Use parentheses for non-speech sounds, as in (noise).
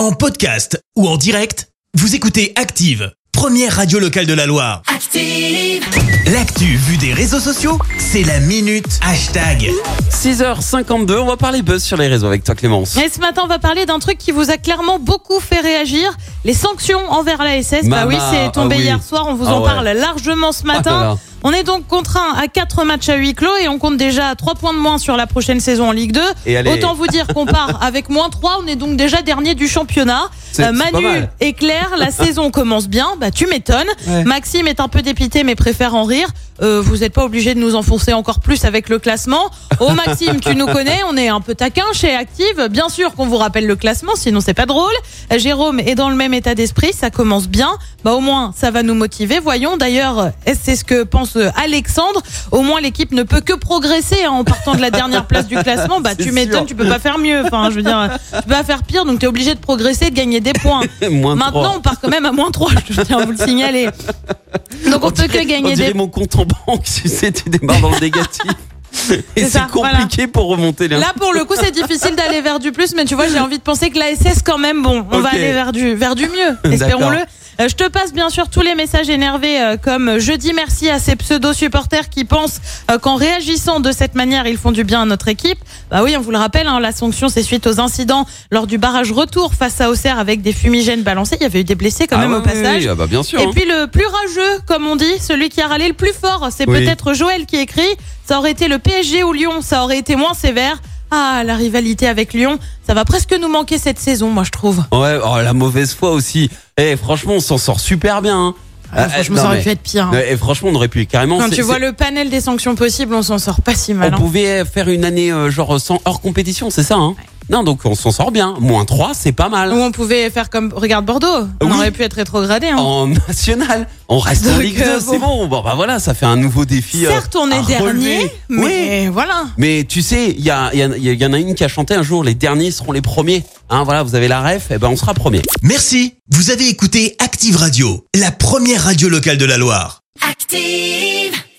En podcast ou en direct, vous écoutez Active, première radio locale de la Loire. Active. L'actu vue des réseaux sociaux, c'est la minute hashtag. 6h52, on va parler buzz sur les réseaux avec toi Clémence. Et ce matin, on va parler d'un truc qui vous a clairement beaucoup fait réagir. Les sanctions envers la SS. bah oui, c'est tombé ah oui. hier soir. On vous Ah en ouais. parle largement ce matin. Ah là. On est donc contraint à 4 matchs à huis clos et on compte déjà 3 points de moins sur la prochaine saison en Ligue 2. Et allez. Autant vous dire qu'on part (laughs) avec moins 3. On est donc déjà dernier du championnat. Pas Manu et Claire, la (laughs) saison commence bien. Bah, tu m'étonnes. Ouais. Maxime est un peu dépité mais préfère en rire. Euh, vous n'êtes pas obligé de nous enfoncer encore plus avec le classement. Oh (laughs) Maxime, tu nous connais, on est un peu taquin chez Active. Bien sûr qu'on vous rappelle le classement, sinon c'est pas drôle. Jérôme est dans le même état d'esprit, ça commence bien. Bah au moins ça va nous motiver. Voyons d'ailleurs, c'est ce que pense euh, Alexandre Au moins l'équipe ne peut que progresser hein, en partant de la dernière place du classement. Bah (laughs) tu m'étonnes, tu peux pas faire mieux. Enfin, je veux dire, tu peux pas faire pire, donc tu es obligé de progresser, de gagner des points. (laughs) Maintenant, on part quand même à moins 3, je tiens à vous le signaler. Donc on, peut que gagner on dirait des mon compte en banque, (laughs) tu sais, tu démarres dans le négatif. (laughs) Et C'est compliqué pour remonter les Là, pour le coup, c'est difficile d'aller vers du plus, mais tu vois, j'ai envie de penser que la SS, quand même, bon, on va aller vers du, vers du mieux. (laughs) Espérons-le. Euh, Je te passe bien sûr tous les messages énervés euh, comme je dis merci à ces pseudo supporters qui pensent euh, qu'en réagissant de cette manière ils font du bien à notre équipe. Bah oui, on vous le rappelle, hein, la sanction c'est suite aux incidents lors du barrage retour face à Auxerre avec des fumigènes balancés. Il y avait eu des blessés quand Ah même ouais, au passage. oui, ah bah bien sûr. Et hein. puis le plus rageux, comme on dit, celui qui a râlé le plus fort, c'est Oui. peut-être Joël qui écrit. Ça aurait été le PSG ou Lyon, ça aurait été moins sévère. Ah, la rivalité avec Lyon, ça va presque nous manquer cette saison, moi je trouve. Ouais, oh, la mauvaise foi aussi. Eh, franchement, on s'en sort super bien. hein. Ah, Ah, franchement, non, ça aurait mais- pu être pire. hein. Et franchement, on aurait pu carrément. Quand c'est- tu vois c'est- le panel des sanctions possibles, on s'en sort pas si mal. On hein. pouvait faire une année euh, genre sans hors compétition, c'est ça hein Non, donc on s'en sort bien. Moins 3, c'est pas mal. Ou on pouvait faire comme, regarde Bordeaux, on Oui. aurait pu être rétrogradé. hein. En national, on reste en Ligue 2, euh, c'est bon. Bon, bah voilà, ça fait un nouveau défi. euh, Certes, on est dernier, mais Oui. voilà. Mais tu sais, il y, a, il y, a- il y en a une qui a chanté un jour, les derniers seront les premiers. Hein, voilà, vous avez la ref, et ben on sera premier. Merci, vous avez écouté Active Radio, la première radio locale de la Loire. Active.